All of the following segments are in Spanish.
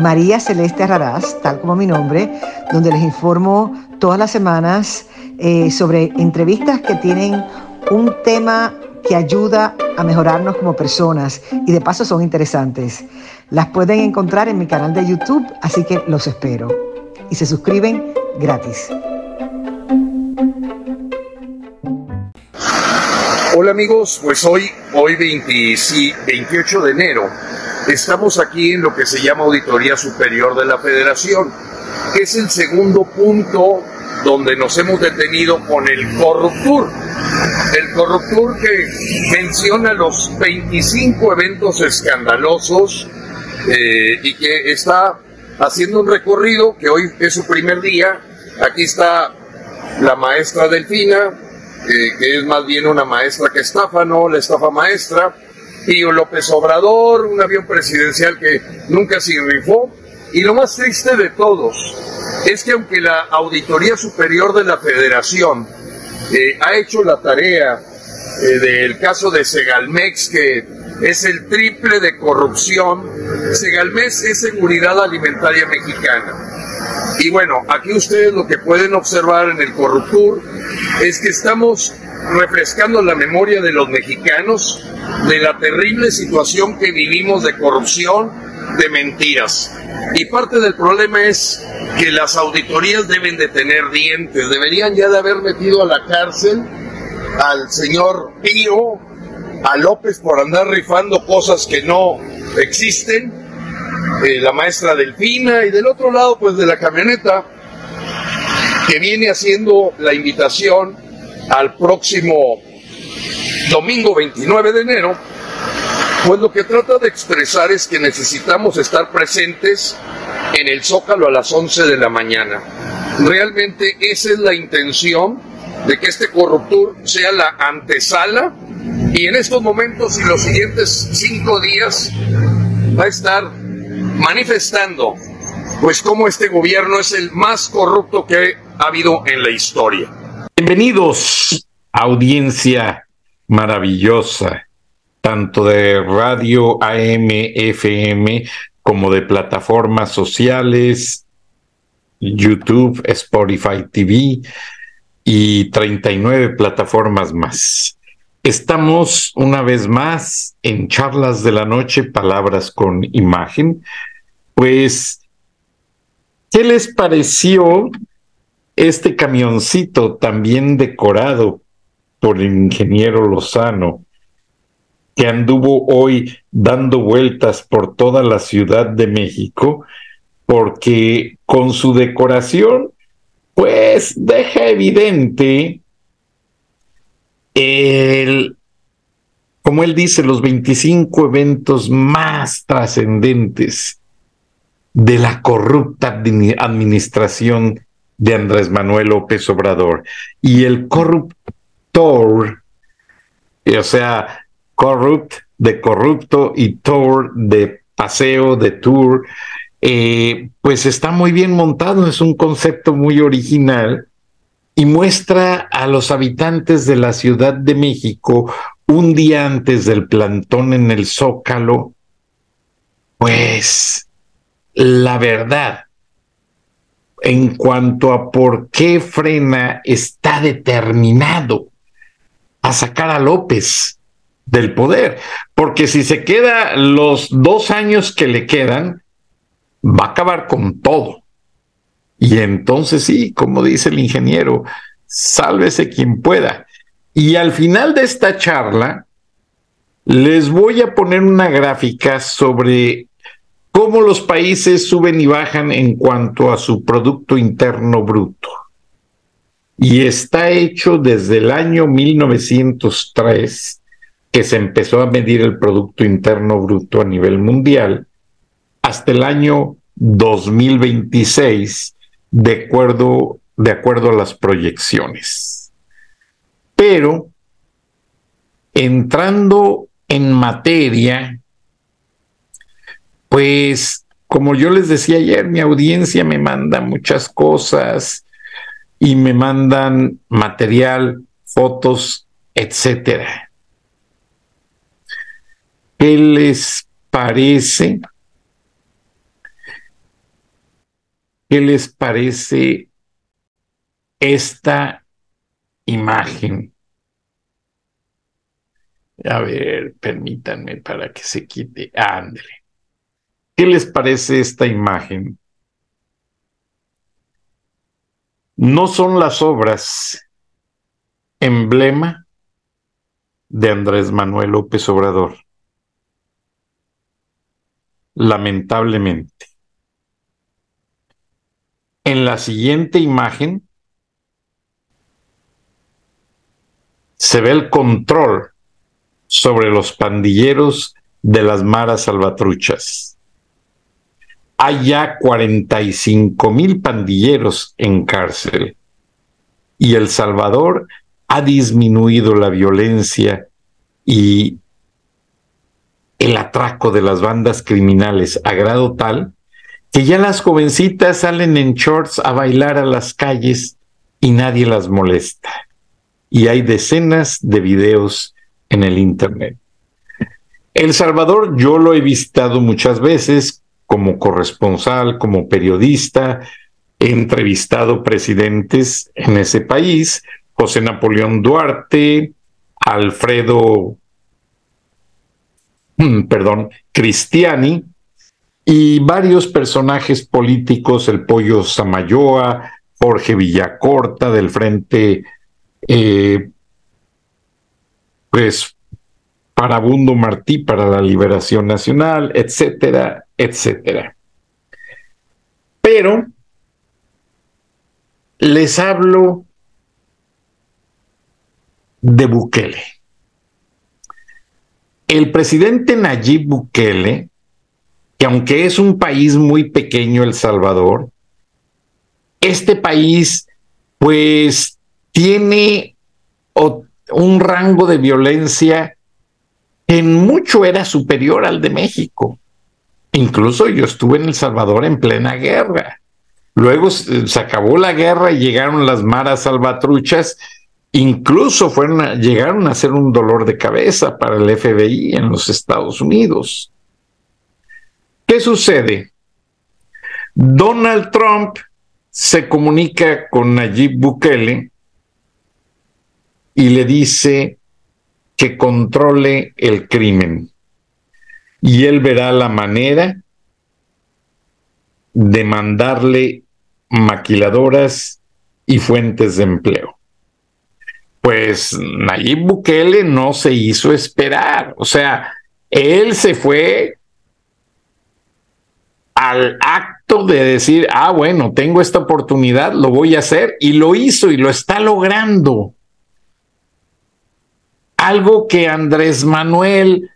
María Celeste Raraz, tal como mi nombre, donde les informo todas las semanas eh, sobre entrevistas que tienen un tema que ayuda a mejorarnos como personas y de paso son interesantes. Las pueden encontrar en mi canal de YouTube, así que los espero. Y se suscriben gratis. Hola amigos, pues hoy, hoy 28 de enero, estamos aquí en lo que se llama Auditoría Superior de la Federación, que es el segundo punto donde nos hemos detenido con el Corruptur. El Corruptur que menciona los 25 eventos escandalosos eh, y que está haciendo un recorrido que hoy es su primer día. Aquí está la maestra Delfina, que es más bien una maestra que estafa, no la estafa maestra, y López Obrador, un avión presidencial que nunca se rifó, y lo más triste de todos es que aunque la Auditoría Superior de la Federación eh, ha hecho la tarea eh, del caso de Segalmex, que es el triple de corrupción, Segalmex es seguridad alimentaria mexicana. Y bueno, aquí ustedes lo que pueden observar en el Corruptur es que estamos refrescando la memoria de los mexicanos de la terrible situación que vivimos de corrupción, de mentiras. Y parte del problema es que las auditorías deben de tener dientes, deberían ya de haber metido a la cárcel al señor Pío, a López por andar rifando cosas que no existen, eh, la maestra Delfina y del otro lado pues de la camioneta que viene haciendo la invitación al próximo domingo 29 de enero, pues lo que trata de expresar es que necesitamos estar presentes en el Zócalo a las 11 de la mañana. Realmente esa es la intención de que este corruptor sea la antesala y en estos momentos y los siguientes cinco días va a estar manifestando pues cómo este gobierno es el más corrupto que ha habido en la historia. Bienvenidos, audiencia maravillosa, tanto de radio AM, FM, como de plataformas sociales, YouTube, Spotify TV y 39 plataformas más. Estamos una vez más en charlas de la noche, palabras con imagen. Pues ¿Qué les pareció este camioncito también decorado por el ingeniero Lozano, que anduvo hoy dando vueltas por toda la Ciudad de México, porque con su decoración, pues deja evidente el, como él dice, los 25 eventos más trascendentes de la corrupta administración de Andrés Manuel López Obrador. Y el corruptor, eh, o sea, corrupt de corrupto y tour de paseo, de tour, eh, pues está muy bien montado, es un concepto muy original y muestra a los habitantes de la Ciudad de México un día antes del plantón en el Zócalo, pues la verdad en cuanto a por qué Frena está determinado a sacar a López del poder, porque si se queda los dos años que le quedan, va a acabar con todo. Y entonces sí, como dice el ingeniero, sálvese quien pueda. Y al final de esta charla, les voy a poner una gráfica sobre cómo los países suben y bajan en cuanto a su Producto Interno Bruto. Y está hecho desde el año 1903, que se empezó a medir el Producto Interno Bruto a nivel mundial, hasta el año 2026, de acuerdo, de acuerdo a las proyecciones. Pero entrando en materia, pues como yo les decía ayer, mi audiencia me manda muchas cosas y me mandan material, fotos, etcétera. ¿Qué les parece? ¿Qué les parece esta imagen? A ver, permítanme para que se quite. Ándele. ¿Qué les parece esta imagen? No son las obras emblema de Andrés Manuel López Obrador. Lamentablemente. En la siguiente imagen se ve el control sobre los pandilleros de las maras salvatruchas. Hay ya 45 mil pandilleros en cárcel y El Salvador ha disminuido la violencia y el atraco de las bandas criminales a grado tal que ya las jovencitas salen en shorts a bailar a las calles y nadie las molesta. Y hay decenas de videos en el Internet. El Salvador yo lo he visitado muchas veces como corresponsal, como periodista, he entrevistado presidentes en ese país, José Napoleón Duarte, Alfredo, mm, perdón, Cristiani, y varios personajes políticos, el Pollo Samayoa, Jorge Villacorta del Frente, eh, pues Parabundo Martí para la Liberación Nacional, etcétera, etcétera. Pero les hablo de Bukele. El presidente Nayib Bukele que aunque es un país muy pequeño, El Salvador, este país pues tiene un rango de violencia que en mucho era superior al de México. Incluso yo estuve en El Salvador en plena guerra. Luego se acabó la guerra y llegaron las maras salvatruchas. Incluso fueron llegaron a ser un dolor de cabeza para el FBI en los Estados Unidos. ¿Qué sucede? Donald Trump se comunica con Nayib Bukele y le dice que controle el crimen. Y él verá la manera de mandarle maquiladoras y fuentes de empleo. Pues Nayib Bukele no se hizo esperar, o sea, él se fue al acto de decir, ah, bueno, tengo esta oportunidad, lo voy a hacer, y lo hizo y lo está logrando. Algo que Andrés Manuel,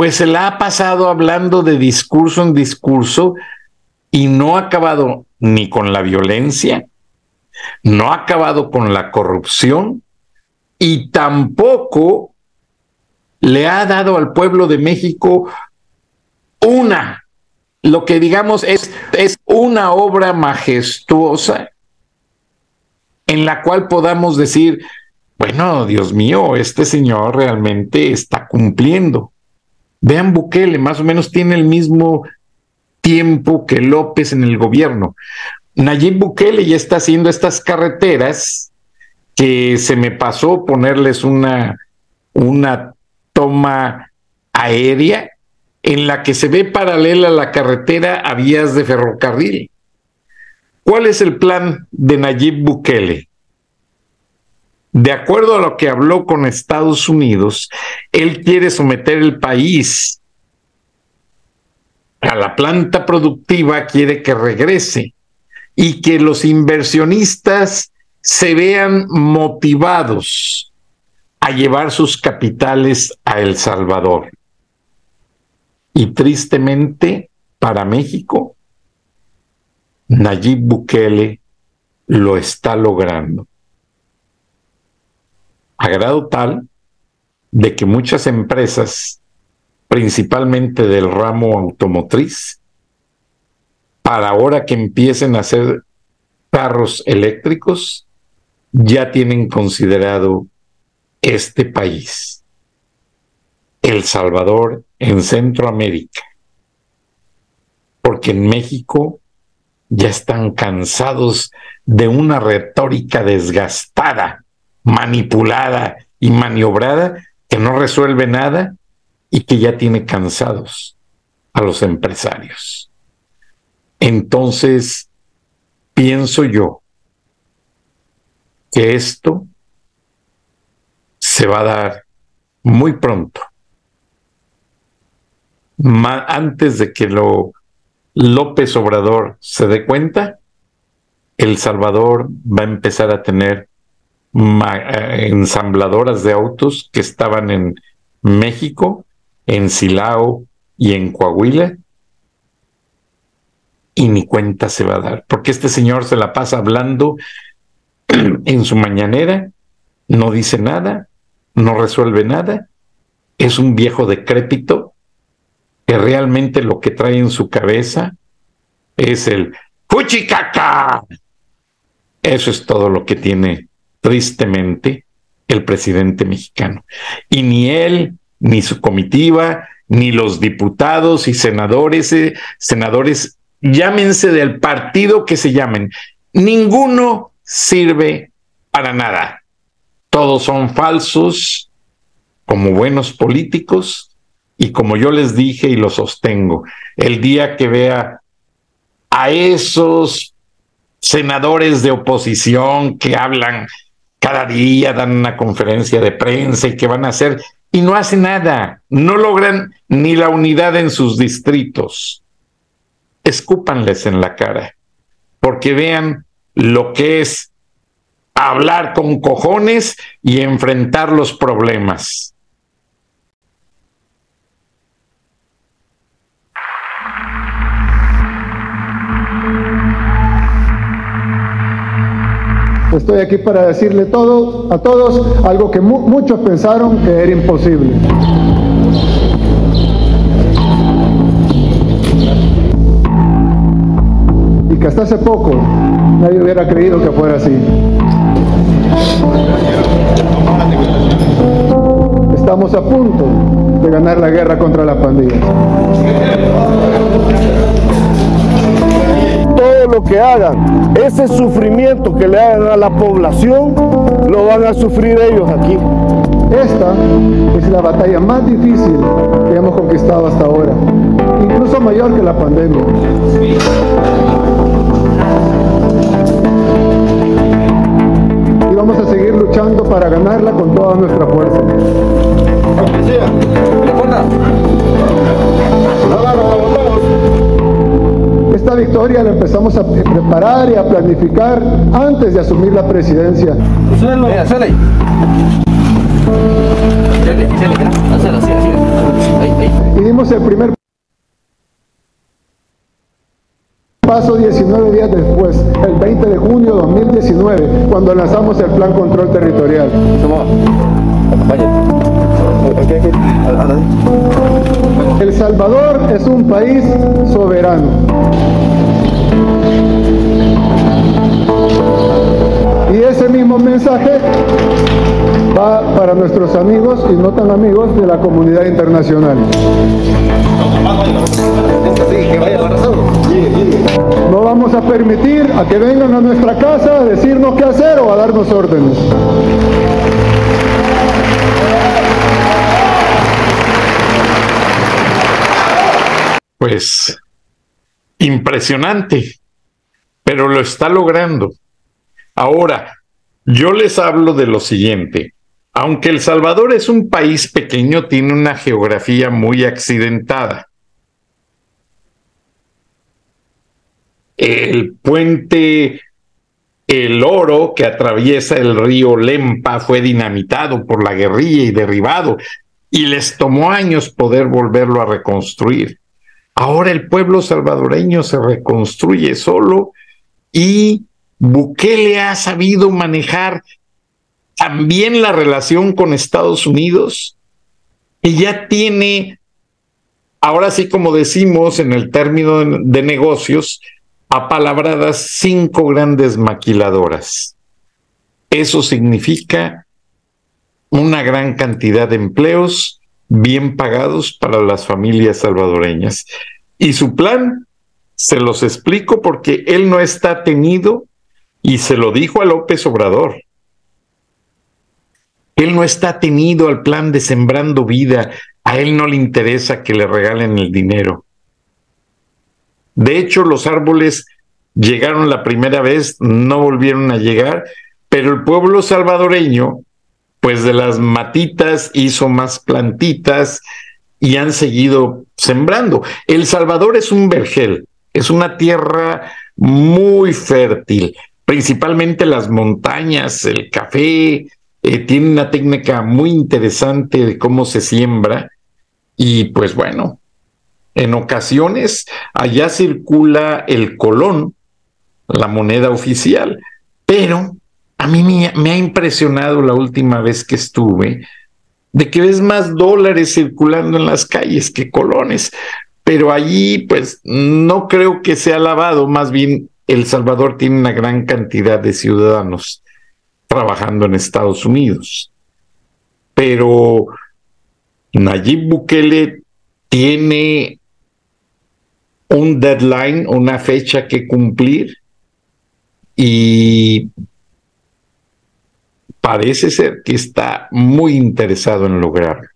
pues se la ha pasado hablando de discurso en discurso y no ha acabado ni con la violencia, no ha acabado con la corrupción y tampoco le ha dado al pueblo de México una lo que digamos es, es una obra majestuosa en la cual podamos decir, bueno, Dios mío, este señor realmente está cumpliendo. Vean Bukele, más o menos tiene el mismo tiempo que López en el gobierno. Nayib Bukele ya está haciendo estas carreteras que se me pasó ponerles una, una toma aérea en la que se ve paralela la carretera a vías de ferrocarril. ¿Cuál es el plan de Nayib Bukele? De acuerdo a lo que habló con Estados Unidos, él quiere someter el país a la planta productiva, quiere que regrese y que los inversionistas se vean motivados a llevar sus capitales a El Salvador. Y tristemente para México, Nayib Bukele lo está logrando. A grado tal de que muchas empresas, principalmente del ramo automotriz, para ahora que empiecen a hacer carros eléctricos, ya tienen considerado este país, El Salvador, en Centroamérica. Porque en México ya están cansados de una retórica desgastada, manipulada y maniobrada que no resuelve nada y que ya tiene cansados a los empresarios. Entonces, pienso yo que esto se va a dar muy pronto, antes de que lo López Obrador se dé cuenta, El Salvador va a empezar a tener ensambladoras de autos que estaban en México, en Silao y en Coahuila, y ni cuenta se va a dar, porque este señor se la pasa hablando en su mañanera, no dice nada, no resuelve nada, es un viejo decrépito que realmente lo que trae en su cabeza es el ¡Fuchicaca! Eso es todo lo que tiene tristemente el presidente mexicano. Y ni él, ni su comitiva, ni los diputados y senadores, eh, senadores, llámense del partido que se llamen, ninguno sirve para nada. Todos son falsos como buenos políticos y como yo les dije y lo sostengo, el día que vea a esos senadores de oposición que hablan cada día, dan una conferencia de prensa y que van a hacer, y no hacen nada, no logran ni la unidad en sus distritos. Escúpanles en la cara, porque vean lo que es hablar con cojones y enfrentar los problemas. Estoy aquí para decirle todo a todos algo que muchos pensaron que era imposible. Y que hasta hace poco nadie hubiera creído que fuera así. Estamos a punto de ganar la guerra contra las lo que hagan, ese sufrimiento que le hagan a la población, lo van a sufrir ellos aquí. Esta es la batalla más difícil que hemos conquistado hasta ahora, incluso mayor que la pandemia. Y vamos a seguir luchando para ganarla con toda nuestra fuerza. Esta victoria la empezamos a preparar y a planificar antes de asumir la presidencia. Y dimos el primer paso 19 días después, el 20 de junio de 2019, cuando lanzamos el Plan Control Territorial. El Salvador es un país soberano. Y ese mismo mensaje va para nuestros amigos y no tan amigos de la comunidad internacional. No vamos a permitir a que vengan a nuestra casa a decirnos qué hacer o a darnos órdenes. Pues impresionante, pero lo está logrando. Ahora, yo les hablo de lo siguiente. Aunque El Salvador es un país pequeño, tiene una geografía muy accidentada. El puente El Oro, que atraviesa el río Lempa, fue dinamitado por la guerrilla y derribado, y les tomó años poder volverlo a reconstruir. Ahora el pueblo salvadoreño se reconstruye solo y Bukele ha sabido manejar también la relación con Estados Unidos, y ya tiene, ahora sí como decimos en el término de, negocios, apalabradas cinco grandes maquiladoras. Eso significa una gran cantidad de empleos bien pagados para las familias salvadoreñas. Y su plan, se los explico porque él no está tenido y se lo dijo a López Obrador. Él no está tenido al plan de sembrando vida. A él no le interesa que le regalen el dinero. De hecho, los árboles llegaron la primera vez, no volvieron a llegar, pero el pueblo salvadoreño, pues de las matitas hizo más plantitas y han seguido sembrando. El Salvador es un vergel, es una tierra muy fértil, principalmente las montañas, el café, eh, tiene una técnica muy interesante de cómo se siembra y pues bueno, en ocasiones allá circula el colón, la moneda oficial, pero a mí me, ha impresionado la última vez que estuve de que ves más dólares circulando en las calles que colones, pero allí pues no creo que sea lavado, más bien El Salvador tiene una gran cantidad de ciudadanos trabajando en Estados Unidos. Pero Nayib Bukele tiene un deadline, una fecha que cumplir y parece ser que está muy interesado en lograrlo.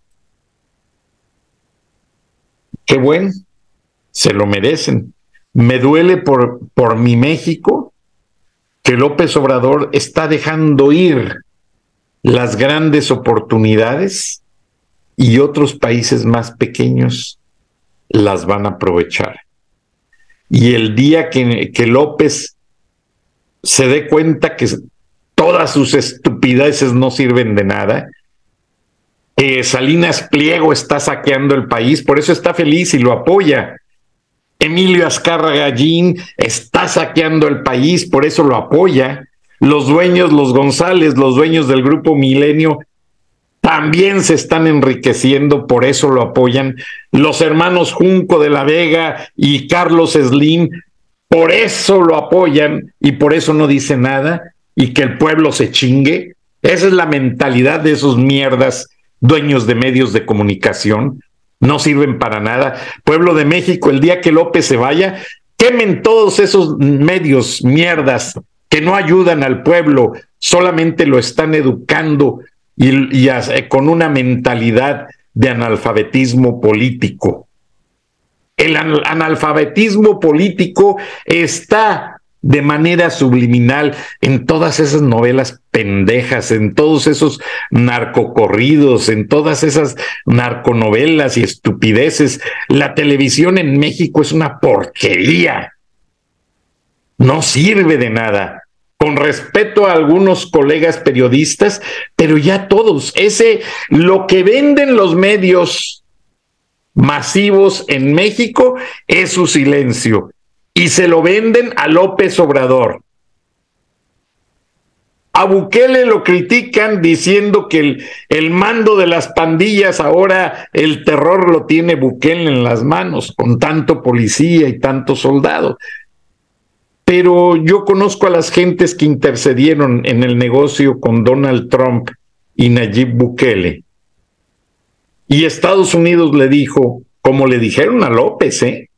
Qué bueno, se lo merecen. Me duele por, por mi México, que López Obrador está dejando ir las grandes oportunidades y otros países más pequeños las van a aprovechar. Y el día que, que López se dé cuenta que todas sus estupideces no sirven de nada, eh, Salinas Pliego está saqueando el país, por eso está feliz y lo apoya. Emilio Azcarra Gallín está saqueando el país, por eso lo apoya. Los dueños, los González, los dueños del grupo Milenio, también se están enriqueciendo, por eso lo apoyan. Los hermanos Junco de la Vega y Carlos Slim, por eso lo apoyan y por eso no dice nada y que el pueblo se chingue. Esa es la mentalidad de esos mierdas dueños de medios de comunicación no sirven para nada. Pueblo de México, el día que López se vaya, quemen todos esos medios mierdas que no ayudan al pueblo, solamente lo están educando y, con una mentalidad de analfabetismo político. El analfabetismo político está de manera subliminal en todas esas novelas pendejas, en todos esos narcocorridos, en todas esas narconovelas y estupideces. La televisión en México es una porquería. No sirve de nada. Con respeto a algunos colegas periodistas, pero ya todos, ese lo que venden los medios masivos en México es su silencio y se lo venden a López Obrador. A Bukele lo critican diciendo que el, el, mando de las pandillas ahora el terror lo tiene Bukele en las manos, con tanto policía y tanto soldado. Pero yo conozco a las gentes que intercedieron en el negocio con Donald Trump y Nayib Bukele. Y Estados Unidos le dijo, como le dijeron a López, ¿eh?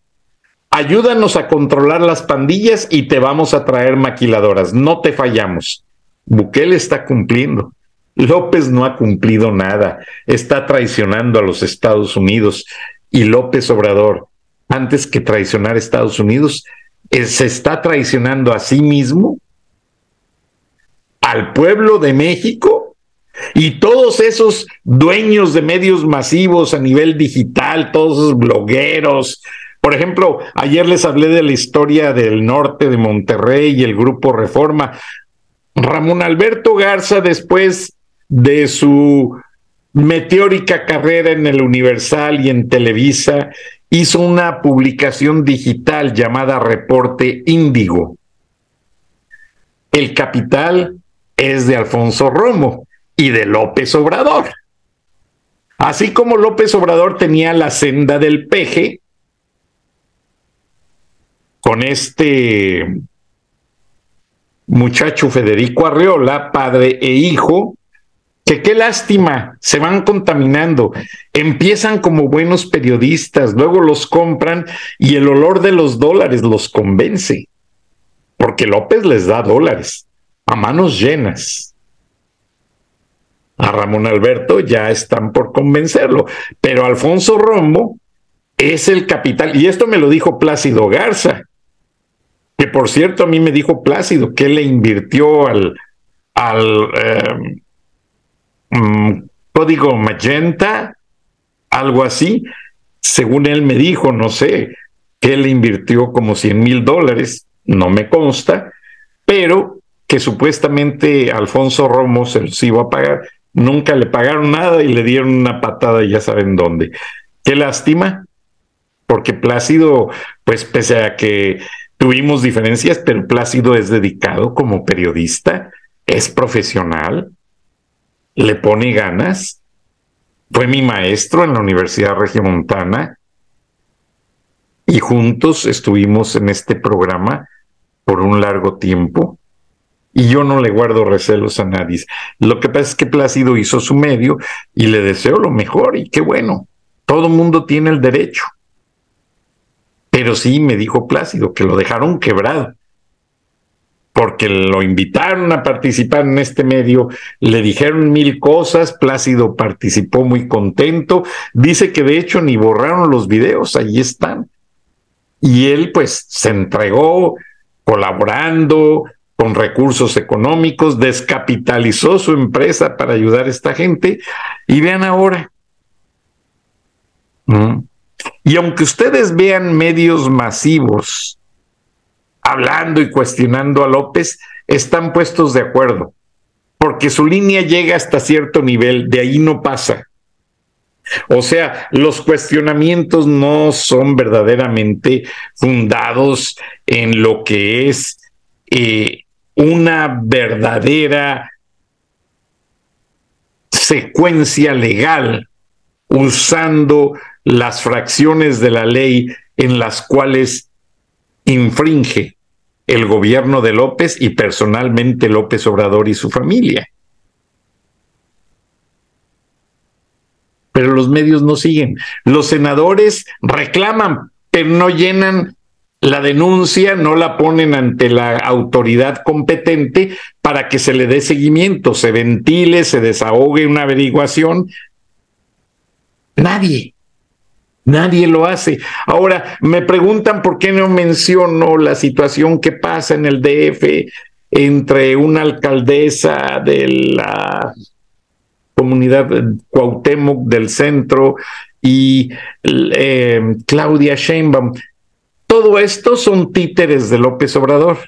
Ayúdanos a controlar las pandillas y te vamos a traer maquiladoras, no te fallamos. Bukele está cumpliendo. López no ha cumplido nada, está traicionando a los Estados Unidos y López Obrador, antes que traicionar a Estados Unidos, eh, se está traicionando a sí mismo, al pueblo de México y todos esos dueños de medios masivos a nivel digital, todos esos blogueros, por ejemplo, ayer les hablé de la historia del norte de Monterrey y el grupo Reforma. Ramón Alberto Garza, después de su meteórica carrera en el Universal y en Televisa, hizo una publicación digital llamada Reporte Índigo. el capital es de Alfonso Romo y de López Obrador. Así como López Obrador tenía la senda del peje con este muchacho Federico Arreola, padre e hijo, que qué lástima, se van contaminando, empiezan como buenos periodistas, luego los compran y el olor de los dólares los convence, porque López les da dólares a manos llenas. A Ramón Alberto ya están por convencerlo, pero Alfonso Romo es el capital, y esto me lo dijo Plácido Garza, que por cierto a mí me dijo Plácido que le invirtió al, al em, mm, código Magenta, algo así, según él me dijo, no sé, que le invirtió como 100 mil dólares, no me consta, pero que supuestamente Alfonso Romo se iba a pagar, nunca le pagaron nada y le dieron una patada ya saben dónde. Qué lástima, porque Plácido, pues pese a que Tuvimos diferencias, pero Plácido es dedicado como periodista, es profesional, le pone ganas. Fue mi maestro en la Universidad Regiomontana y juntos estuvimos en este programa por un largo tiempo. Y yo no le guardo recelos a nadie. Lo que pasa es que Plácido hizo su medio y le deseo lo mejor y qué bueno. Todo mundo tiene el derecho. Pero sí me dijo Plácido que lo dejaron quebrado, porque lo invitaron a participar en este medio, le dijeron mil cosas, Plácido participó muy contento, dice que de hecho ni borraron los videos, ahí están. Y él pues se entregó colaborando con recursos económicos, descapitalizó su empresa para ayudar a esta gente y vean ahora. Mm. Y aunque ustedes vean medios masivos hablando y cuestionando a López, están puestos de acuerdo, porque su línea llega hasta cierto nivel, de ahí no pasa. O sea, los cuestionamientos no son verdaderamente fundados en lo que es eh, una verdadera secuencia legal usando las fracciones de la ley en las cuales infringe el gobierno de López y personalmente López Obrador y su familia. Pero los medios no siguen. Los senadores reclaman, pero no llenan la denuncia, no la ponen ante la autoridad competente para que se le dé seguimiento, se ventile, se desahogue una averiguación. Nadie. Nadie lo hace. Ahora, me preguntan por qué no menciono la situación que pasa en el DF entre una alcaldesa de la comunidad Cuauhtémoc del centro y eh, Claudia Sheinbaum. Todo esto son títeres de López Obrador.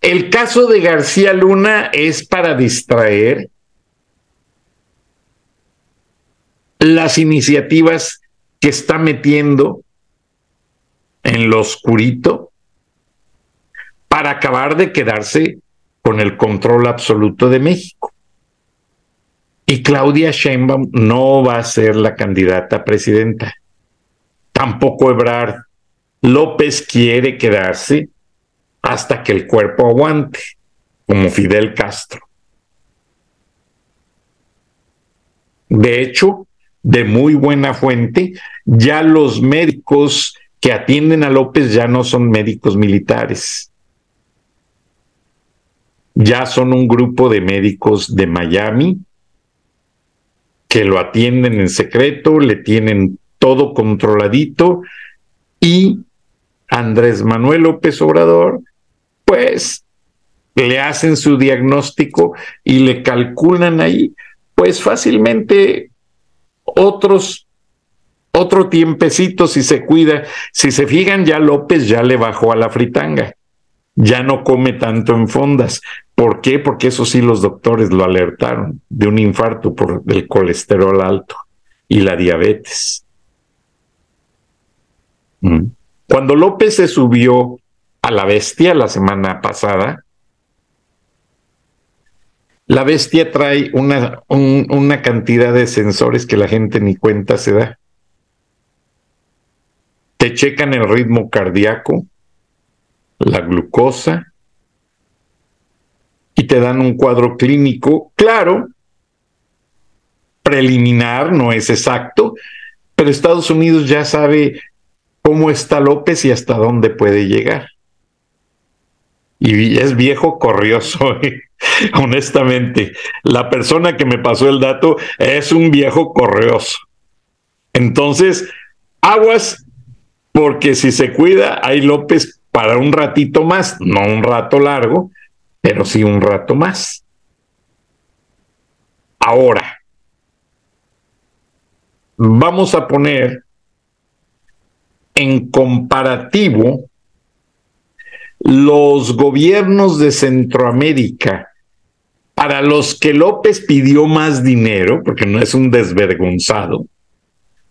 El caso de García Luna es para distraer las iniciativas que está metiendo en lo oscurito para acabar de quedarse con el control absoluto de México. Y Claudia Sheinbaum no va a ser la candidata presidenta. Tampoco Ebrard. López quiere quedarse hasta que el cuerpo aguante, como Fidel Castro. De hecho, de muy buena fuente, ya los médicos que atienden a López ya no son médicos militares. Ya son un grupo de médicos de Miami que lo atienden en secreto, le tienen todo controladito y Andrés Manuel López Obrador, pues le hacen su diagnóstico y le calculan ahí, pues fácilmente otros, otro tiempecito si se cuida. Si se fijan, ya López ya le bajó a la fritanga. Ya no come tanto en fondas. ¿Por qué? Porque eso sí los doctores lo alertaron de un infarto por el colesterol alto y la diabetes. Mm. Cuando López se subió a la bestia la semana pasada, La bestia trae una, una cantidad de sensores que la gente ni cuenta se da. Te checan el ritmo cardíaco, la glucosa, y te dan un cuadro clínico claro, preliminar, no es exacto, pero Estados Unidos ya sabe cómo está López y hasta dónde puede llegar. Y es viejo corrioso, ¿eh? honestamente. La persona que me pasó el dato es un viejo corrioso. Entonces, aguas, porque si se cuida, hay López para un ratito más, no un rato largo, pero sí un rato más. Ahora, vamos a poner en comparativo los gobiernos de Centroamérica para los que López pidió más dinero, porque no es un desvergonzado,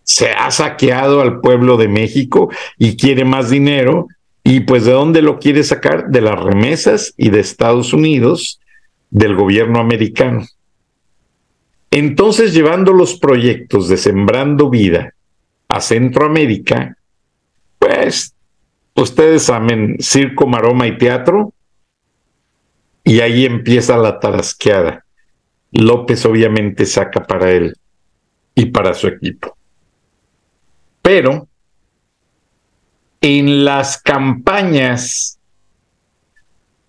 se ha saqueado al pueblo de México y quiere más dinero, y pues de dónde lo quiere sacar? De las remesas y de Estados Unidos, del gobierno americano. Entonces, llevando los proyectos de Sembrando Vida a Centroamérica, pues ustedes saben, circo, maroma y teatro, y ahí empieza la tarasqueada. López obviamente saca para él y para su equipo. Pero en las campañas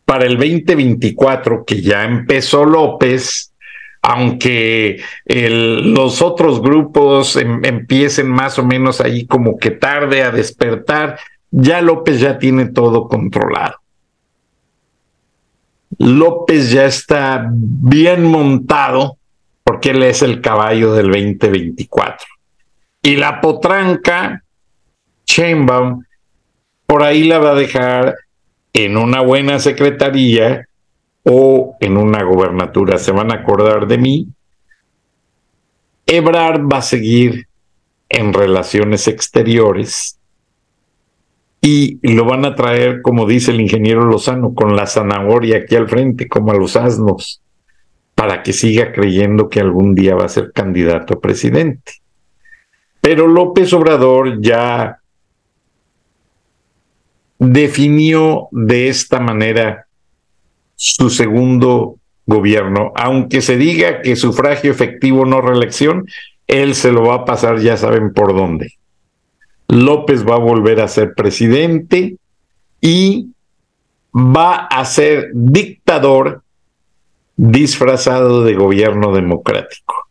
para el 2024, que ya empezó López, aunque los otros grupos em, empiecen más o menos ahí como que tarde a despertar, ya López ya tiene todo controlado. López ya está bien montado porque él es el caballo del 2024. Y la potranca, Chainbaum, por ahí la va a dejar en una buena secretaría o en una gobernatura. Se van a acordar de mí. Ebrard va a seguir en relaciones exteriores y lo van a traer, como dice el ingeniero Lozano, con la zanahoria aquí al frente, como a los asnos, para que siga creyendo que algún día va a ser candidato a presidente. Pero López Obrador ya definió de esta manera su segundo gobierno, aunque se diga que sufragio efectivo no reelección, él se lo va a pasar, ya saben por dónde. López va a volver a ser presidente y va a ser dictador disfrazado de gobierno democrático.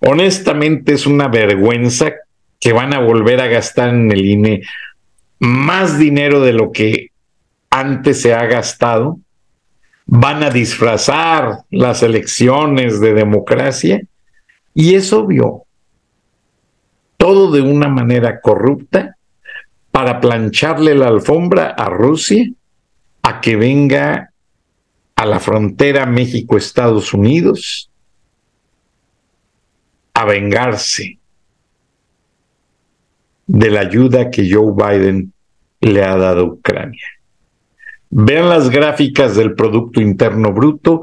Honestamente es una vergüenza que van a volver a gastar en el INE más dinero de lo que antes se ha gastado. Van a disfrazar las elecciones de democracia y es obvio, todo de una manera corrupta para plancharle la alfombra a Rusia a que venga a la frontera México-Estados Unidos a vengarse de la ayuda que Joe Biden le ha dado a Ucrania. Vean las gráficas del Producto Interno Bruto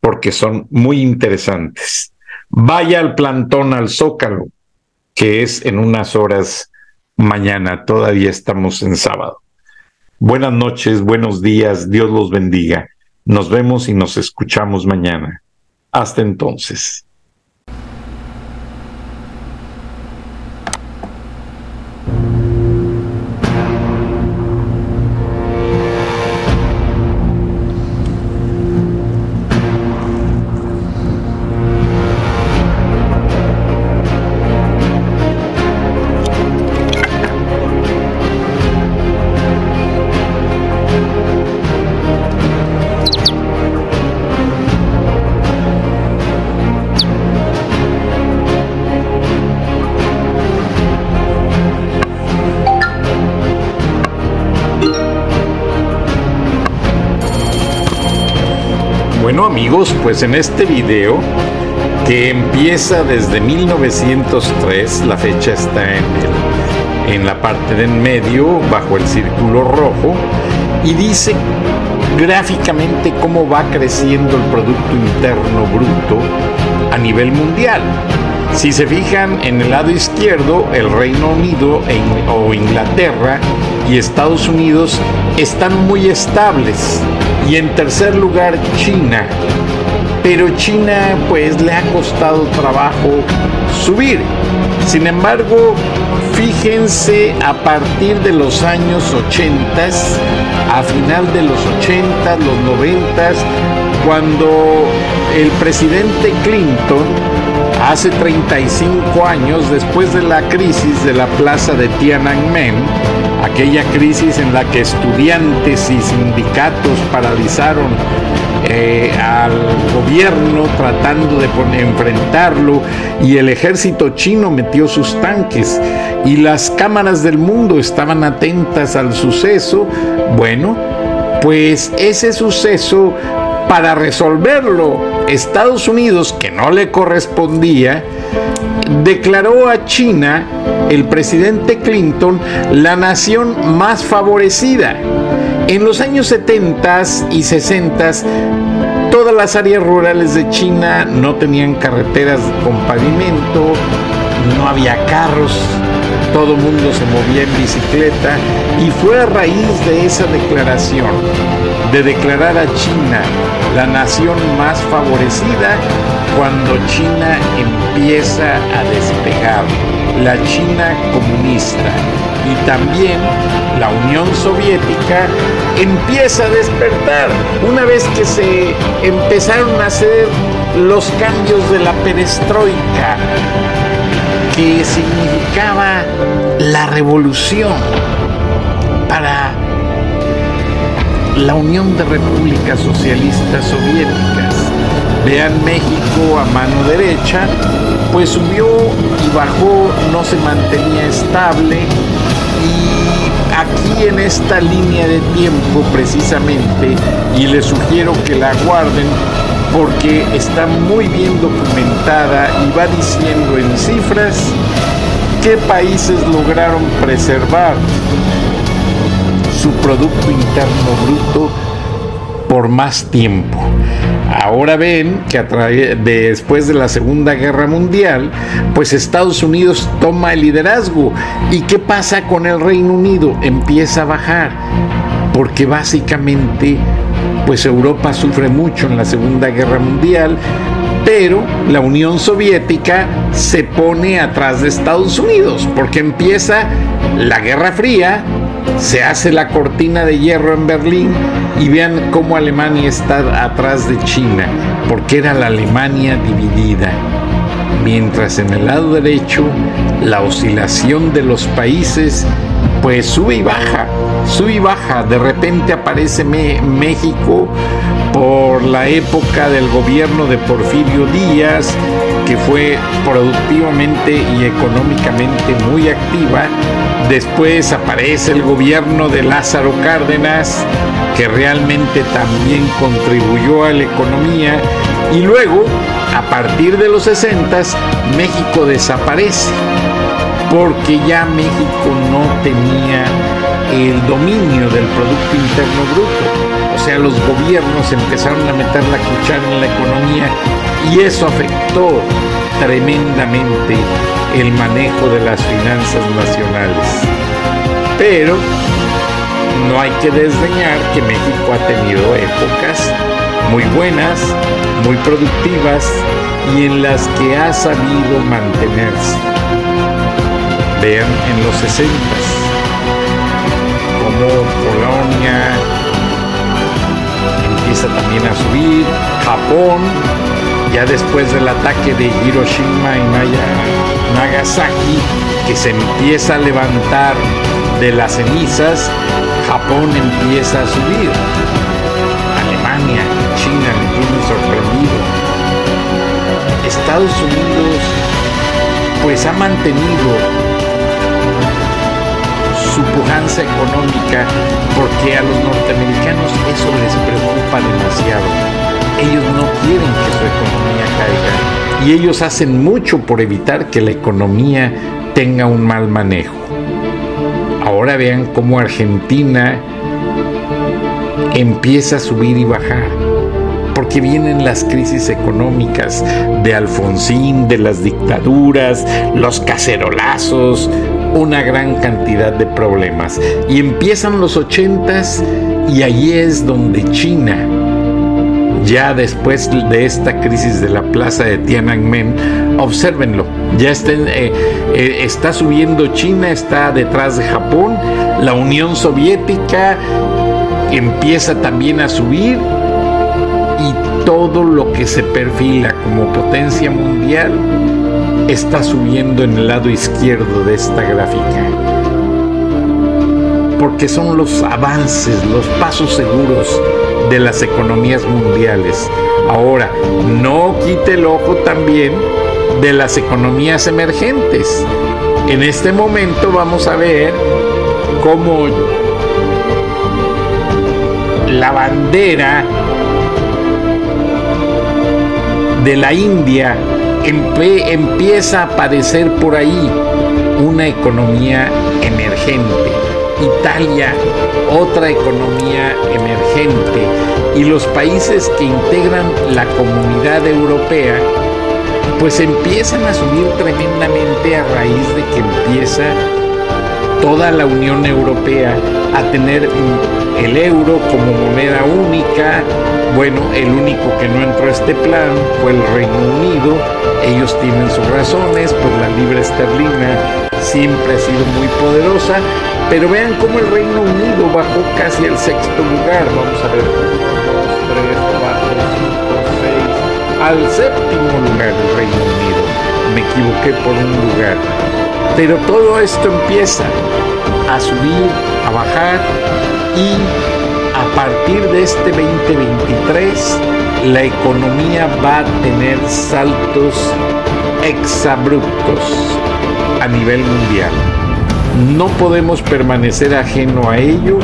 porque son muy interesantes. Vaya al plantón al Zócalo que es en unas horas mañana. Todavía estamos en sábado. Buenas noches, buenos días, Dios los bendiga. Nos vemos y nos escuchamos mañana. Hasta entonces. Amigos, pues en este video que empieza desde 1903, la fecha está en, en la parte de en medio, bajo el círculo rojo, y dice gráficamente cómo va creciendo el Producto Interno Bruto a nivel mundial. Si se fijan en el lado izquierdo, el Reino Unido o Inglaterra y Estados Unidos están muy estables. Y en tercer lugar, China. Pero China pues le ha costado trabajo subir. Sin embargo, fíjense a partir de los años 80, a final de los 80, los 90, cuando el presidente Clinton hace 35 años, después de la crisis de la plaza de Tiananmen, aquella crisis en la que estudiantes y sindicatos paralizaron eh, al gobierno tratando de enfrentarlo y el ejército chino metió sus tanques y las cámaras del mundo estaban atentas al suceso, bueno, pues ese suceso para resolverlo, Estados Unidos, que no le correspondía, declaró a China, el presidente Clinton, la nación más favorecida. En los años 70 y 60, todas las áreas rurales de China no tenían carreteras con pavimento, no había carros, todo el mundo se movía en bicicleta y fue a raíz de esa declaración, de declarar a China la nación más favorecida, cuando China empieza a despegar, la China comunista. Y también la Unión Soviética empieza a despertar una vez que se empezaron a hacer los cambios de la perestroika que significaba la revolución para la Unión de Repúblicas Socialistas Soviéticas. Vean México a mano derecha, pues subió y bajó, no se mantenía estable y aquí en esta línea de tiempo precisamente, y les sugiero que la guarden, porque está muy bien documentada y va diciendo en cifras qué países lograron preservar su Producto Interno Bruto por más tiempo. Ahora ven que después de la Segunda Guerra Mundial, pues Estados Unidos toma el liderazgo. ¿Y qué pasa con el Reino Unido? Empieza a bajar, porque básicamente pues Europa sufre mucho en la Segunda Guerra Mundial, pero la Unión Soviética se pone atrás de Estados Unidos, porque empieza la Guerra Fría, se hace la cortina de hierro en Berlín y vean cómo Alemania está atrás de China, porque era la Alemania dividida. Mientras en el lado derecho la oscilación de los países pues sube y baja, sube y baja. De repente aparece México por la época del gobierno de Porfirio Díaz, que fue productivamente y económicamente muy activa. Después aparece el gobierno de Lázaro Cárdenas, que realmente también contribuyó a la economía. Y luego, a partir de los 60, México desaparece porque ya México no tenía el dominio del Producto Interno Bruto. O sea, los gobiernos empezaron a meter la cuchara en la economía y eso afectó tremendamente el manejo de las finanzas nacionales. Pero no hay que desdeñar que México ha tenido épocas muy buenas, muy productivas y en las que ha sabido mantenerse. Vean en los 60 como Polonia empieza también a subir, Japón, ya después del ataque de Hiroshima y Nagasaki, que se empieza a levantar de las cenizas, Japón empieza a subir. Alemania, China le tienen sorprendido. Estados Unidos pues ha mantenido su pujanza económica porque a los norteamericanos eso les preocupa demasiado. Ellos no quieren que su economía caiga y ellos hacen mucho por evitar que la economía tenga un mal manejo. Ahora vean cómo Argentina empieza a subir y bajar porque vienen las crisis económicas de Alfonsín, de las dictaduras, los cacerolazos, una gran cantidad de problemas. Y empiezan los ochentas y allí es donde China, ya después de esta crisis de la plaza de Tiananmen, observenlo, ya está, eh, eh, está subiendo China, está detrás de Japón, la Unión Soviética empieza también a subir y todo lo que se perfila como potencia mundial está subiendo en el lado izquierdo de esta gráfica. Porque son los avances, los pasos seguros de las economías mundiales. Ahora, no quite el ojo también de las economías emergentes. En este momento vamos a ver cómo la bandera de la India empieza a aparecer por ahí una economía emergente. Italia, otra economía emergente. Y los países que integran la comunidad europea, pues empiezan a subir tremendamente a raíz de que empieza toda la Unión Europea a tener el euro como moneda única. Bueno, el único que no entró a este plan fue el Reino Unido. Ellos tienen sus razones, pues la libra esterlina siempre ha sido muy poderosa. Pero vean cómo el Reino Unido bajó casi al sexto lugar. Vamos a ver. 3, 4, 5, 6. Al séptimo lugar el Reino Unido. Me equivoqué por un lugar. Pero todo esto empieza a subir, a bajar y a partir de este 2023 la economía va a tener saltos exabruptos a nivel mundial. No podemos permanecer ajeno a ello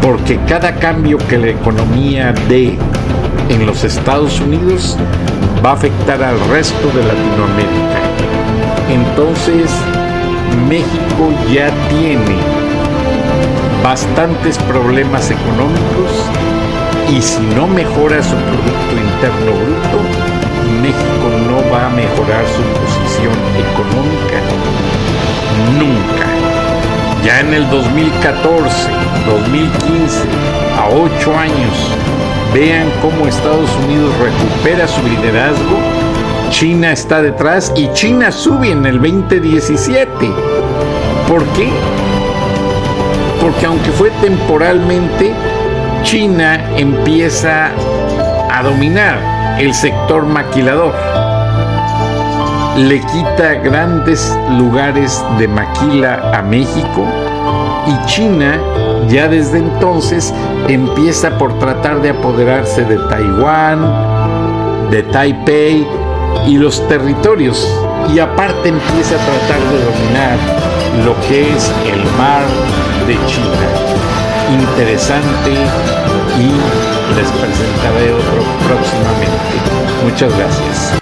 porque cada cambio que la economía dé en los Estados Unidos va a afectar al resto de Latinoamérica. Entonces, México ya tiene bastantes problemas económicos y si no mejora su Producto Interno Bruto, México no va a mejorar su posición económica nunca. Ya en el 2014, 2015, a ocho años, vean cómo Estados Unidos recupera su liderazgo China está detrás y China sube en el 2017. ¿Por qué? Porque aunque fue temporalmente, China empieza a dominar el sector maquilador. Le quita grandes lugares de maquila a México y China ya desde entonces empieza por tratar de apoderarse de Taiwán, de Taipei y los territorios y aparte empieza a tratar de dominar lo que es el mar de China. Interesante y les presentaré otro próximamente. Muchas gracias.